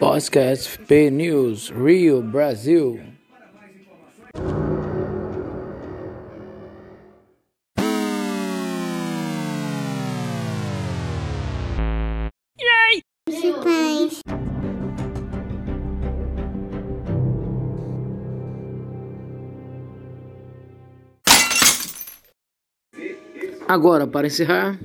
Podcast P News Rio Brasil. Principais. Agora, para encerrar,